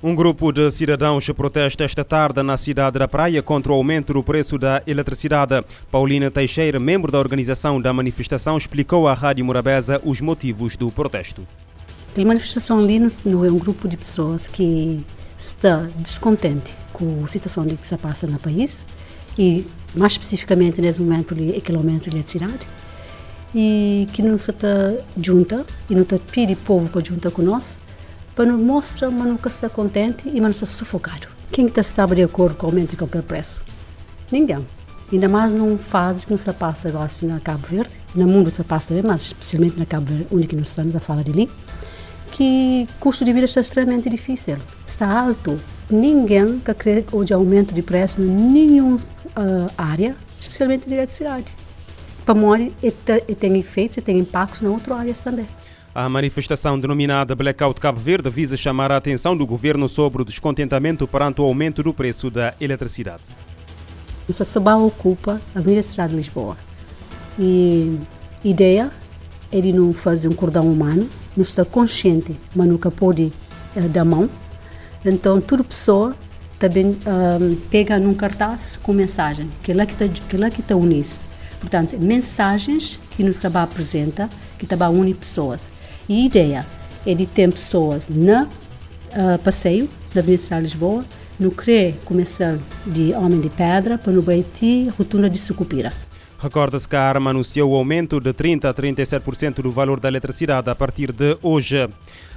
Um grupo de cidadãos protesta esta tarde na cidade da Praia contra o aumento do preço da eletricidade. Paulina Teixeira, membro da organização da manifestação, explicou à Rádio Morabeza os motivos do protesto. A manifestação ali não é um grupo de pessoas que está descontente com a situação que se passa no país e, mais especificamente, nesse momento, aquele aumento de eletricidade e que não se está junta e não está pedindo povo para juntar com nós para nos mostrar mas nunca está contente e mas está sufocado. Quem está de acordo com o aumento de qualquer preço? Ninguém. Ainda mais num fase que não se passa agora assim na Cabo Verde, no mundo se passa também, mas especialmente na Cabo Verde, onde nós estamos a falar ali, que o custo de vida está extremamente difícil, está alto. Ninguém que crê hoje aumento de preço em nenhuma uh, área, especialmente de eletricidade. Para morrer, e, e tem efeitos e tem impactos em outras áreas também. A manifestação denominada Blackout Cabo Verde visa chamar a atenção do governo sobre o descontentamento perante o aumento do preço da eletricidade. O Sassabá ocupa a Avenida Cidade de Lisboa. E a ideia é de não fazer um cordão humano, não está consciente, mas nunca pode uh, dar mão. Então, toda pessoa também uh, pega num cartaz com mensagem, que é lá que está que unido. Portanto, mensagens que nos Sabá apresenta, que também une pessoas. E a ideia é de ter pessoas na uh, passeio da Avenida de Lisboa, no CRE começar de Homem de Pedra, para no Baiti, Rotunda de Sucupira. Recorda-se que a ARMA anunciou o aumento de 30% a 37% do valor da eletricidade a partir de hoje.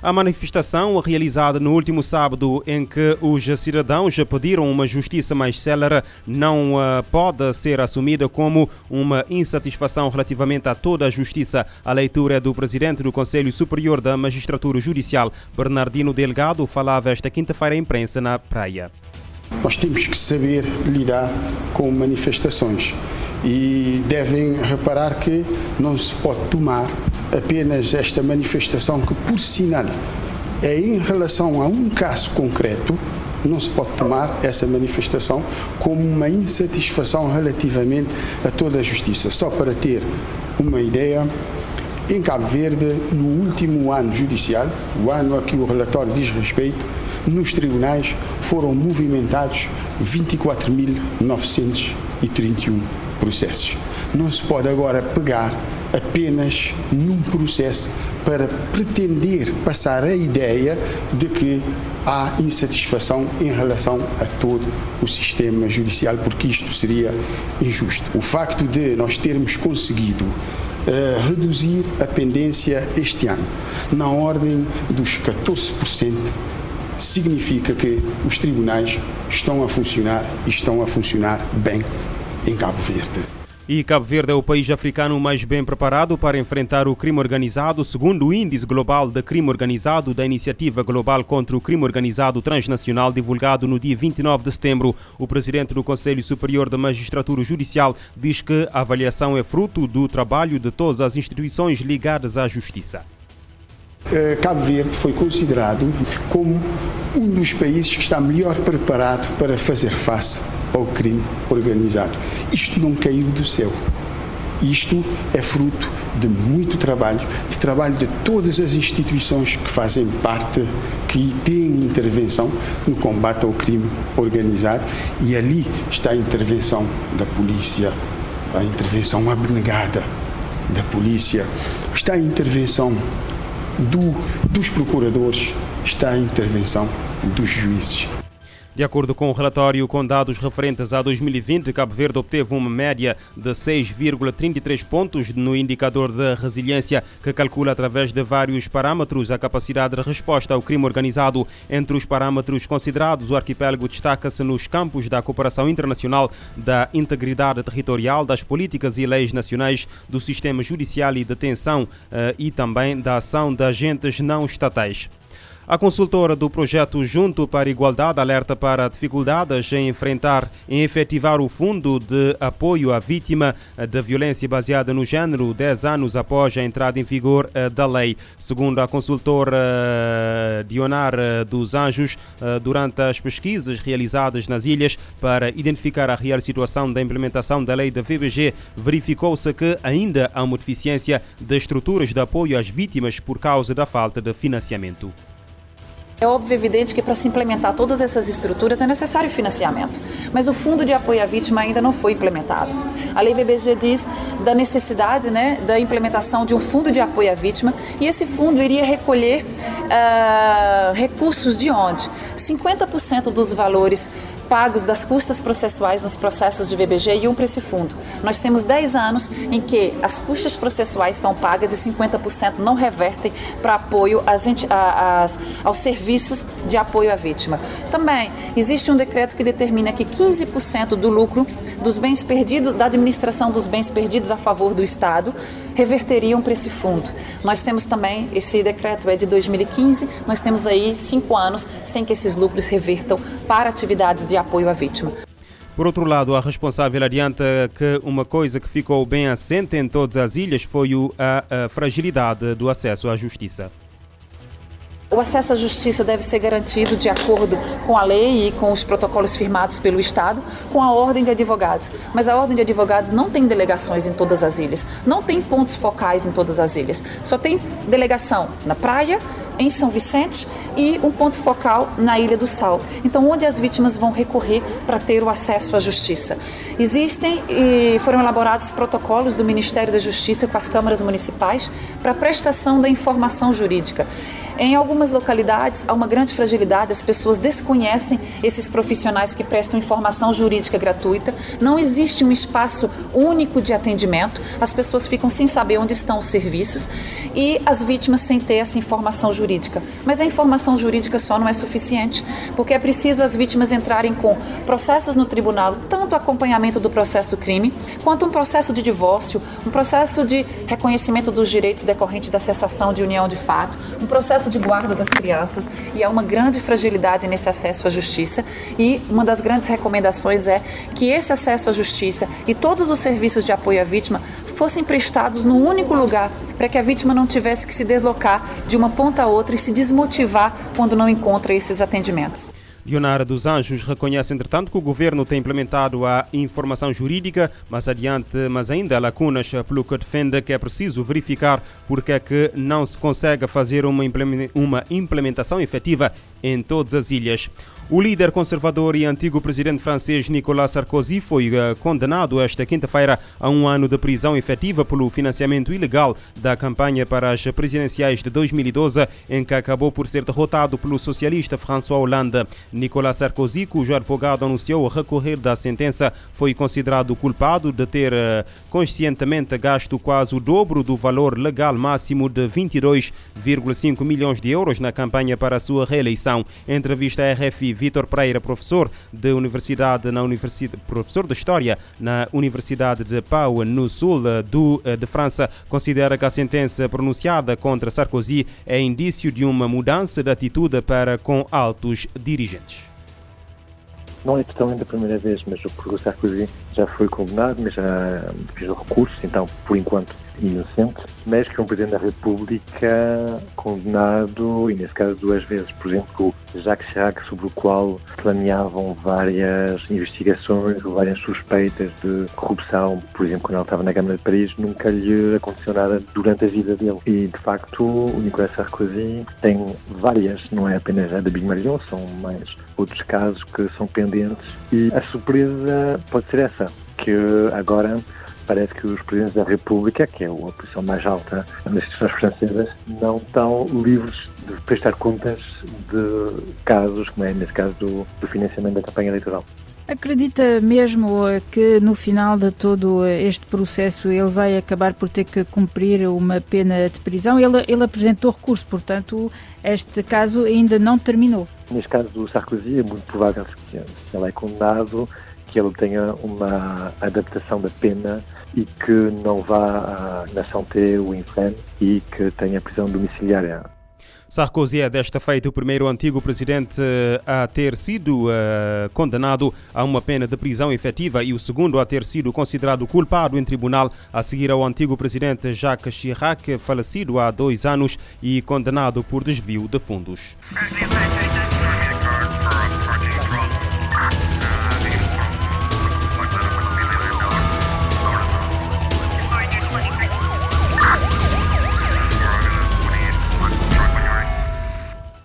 A manifestação, realizada no último sábado, em que os cidadãos pediram uma justiça mais célere, não uh, pode ser assumida como uma insatisfação relativamente a toda a justiça. A leitura é do presidente do Conselho Superior da Magistratura Judicial, Bernardino Delgado, falava esta quinta-feira à imprensa na Praia. Nós temos que saber lidar com manifestações e devem reparar que não se pode tomar apenas esta manifestação que, por sinal, é em relação a um caso concreto, não se pode tomar essa manifestação como uma insatisfação relativamente a toda a justiça. Só para ter uma ideia, em Cabo Verde, no último ano judicial, o ano a que o relatório diz respeito, nos tribunais foram movimentados 24.931 processos. Não se pode agora pegar apenas num processo para pretender passar a ideia de que há insatisfação em relação a todo o sistema judicial, porque isto seria injusto. O facto de nós termos conseguido uh, reduzir a pendência este ano na ordem dos 14%, significa que os tribunais estão a funcionar e estão a funcionar bem em Cabo Verde. E Cabo Verde é o país africano mais bem preparado para enfrentar o crime organizado, segundo o Índice Global de Crime Organizado da Iniciativa Global contra o Crime Organizado Transnacional, divulgado no dia 29 de setembro. O presidente do Conselho Superior da Magistratura Judicial diz que a avaliação é fruto do trabalho de todas as instituições ligadas à justiça. Eh, Cabo Verde foi considerado como um dos países que está melhor preparado para fazer face ao crime organizado. Isto não caiu do céu. Isto é fruto de muito trabalho, de trabalho de todas as instituições que fazem parte, que têm intervenção no combate ao crime organizado e ali está a intervenção da polícia, a intervenção abnegada da polícia, está a intervenção do, dos procuradores, está a intervenção dos juízes. De acordo com o relatório com dados referentes a 2020, Cabo Verde obteve uma média de 6,33 pontos no indicador de resiliência, que calcula através de vários parâmetros a capacidade de resposta ao crime organizado. Entre os parâmetros considerados, o arquipélago destaca-se nos campos da cooperação internacional, da integridade territorial, das políticas e leis nacionais, do sistema judicial e detenção eh, e também da ação de agentes não estatais. A consultora do projeto Junto para a Igualdade alerta para dificuldades em enfrentar, em efetivar o fundo de apoio à vítima da violência baseada no género, 10 anos após a entrada em vigor eh, da lei. Segundo a consultora eh, Dionar eh, dos Anjos, durante as pesquisas realizadas nas ilhas para identificar a real situação da implementação da lei da VBG, verificou-se que ainda há uma deficiência de estruturas de apoio às vítimas por causa da falta de financiamento. É óbvio evidente que para se implementar todas essas estruturas é necessário financiamento, mas o Fundo de Apoio à Vítima ainda não foi implementado. A Lei VBG diz da necessidade né, da implementação de um Fundo de Apoio à Vítima e esse fundo iria recolher uh, recursos de onde? 50% dos valores pagos das custas processuais nos processos de VBG iam para esse fundo. Nós temos 10 anos em que as custas processuais são pagas e 50% não revertem para apoio às, às, aos serviços de apoio à vítima. Também existe um decreto que determina que 15% do lucro dos bens perdidos, da administração dos bens perdidos a favor do Estado, reverteriam para esse fundo. Nós temos também, esse decreto é de 2015, nós temos aí cinco anos sem que esses lucros revertam para atividades de apoio à vítima. Por outro lado, a responsável adianta que uma coisa que ficou bem assente em todas as ilhas foi a, a fragilidade do acesso à justiça. O acesso à justiça deve ser garantido de acordo com a lei e com os protocolos firmados pelo Estado, com a ordem de advogados. Mas a ordem de advogados não tem delegações em todas as ilhas, não tem pontos focais em todas as ilhas. Só tem delegação na praia, em São Vicente e um ponto focal na Ilha do Sal. Então, onde as vítimas vão recorrer para ter o acesso à justiça. Existem e foram elaborados protocolos do Ministério da Justiça com as câmaras municipais para prestação da informação jurídica. Em algumas localidades há uma grande fragilidade, as pessoas desconhecem esses profissionais que prestam informação jurídica gratuita, não existe um espaço único de atendimento, as pessoas ficam sem saber onde estão os serviços e as vítimas sem ter essa informação jurídica. Mas a informação jurídica só não é suficiente, porque é preciso as vítimas entrarem com processos no tribunal, tanto acompanhamento do processo crime, quanto um processo de divórcio, um processo de reconhecimento dos direitos decorrentes da cessação de união de fato, um processo de guarda das crianças e há uma grande fragilidade nesse acesso à justiça. E uma das grandes recomendações é que esse acesso à justiça e todos os serviços de apoio à vítima fossem prestados no único lugar, para que a vítima não tivesse que se deslocar de uma ponta a outra e se desmotivar quando não encontra esses atendimentos. Leonara dos Anjos reconhece, entretanto, que o governo tem implementado a informação jurídica, mas adiante, mas ainda há lacunas pelo que defende que é preciso verificar porque é que não se consegue fazer uma implementação efetiva em todas as ilhas. O líder conservador e antigo presidente francês Nicolas Sarkozy foi uh, condenado esta quinta-feira a um ano de prisão efetiva pelo financiamento ilegal da campanha para as presidenciais de 2012, em que acabou por ser derrotado pelo socialista François Hollande. Nicolas Sarkozy, cujo advogado anunciou recorrer da sentença, foi considerado culpado de ter uh, conscientemente gasto quase o dobro do valor legal máximo de 22,5 milhões de euros na campanha para a sua reeleição. Em entrevista à RFI, Vitor Pereira, professor de universidade na universidade, professor de história na Universidade de Pau, no sul do, eh, de França, considera que a sentença pronunciada contra Sarkozy é indício de uma mudança de atitude para com altos dirigentes. Não é totalmente a primeira vez, mas o Sarkozy já foi condenado, mas já fez o recurso, então, por enquanto, inocente, mas que é um Presidente da República condenado, e nesse caso duas vezes, por exemplo, Jacques Chirac, sobre o qual planeavam várias investigações, várias suspeitas de corrupção, por exemplo, quando ele estava na Câmara de Paris, nunca lhe aconteceu nada durante a vida dele. E, de facto, o Nicolas Sarkozy tem várias, não é apenas a da Big Marion, são mais outros casos que são pendentes, e a surpresa pode ser essa, que agora parece que os presidentes da República, que é a posição mais alta nas instituições francesas, não estão livres de prestar contas de casos, como é nesse caso do, do financiamento da campanha eleitoral. Acredita mesmo que no final de todo este processo ele vai acabar por ter que cumprir uma pena de prisão? Ele, ele apresentou recurso, portanto, este caso ainda não terminou. Neste caso do Sarkozy, é muito provável que ele é condenado, que ele tenha uma adaptação da pena e que não vá à nação T, o inferno, e que tenha prisão domiciliária. Sarkozy é desta feita o primeiro antigo presidente a ter sido uh, condenado a uma pena de prisão efetiva e o segundo a ter sido considerado culpado em tribunal, a seguir ao antigo presidente Jacques Chirac, falecido há dois anos e condenado por desvio de fundos.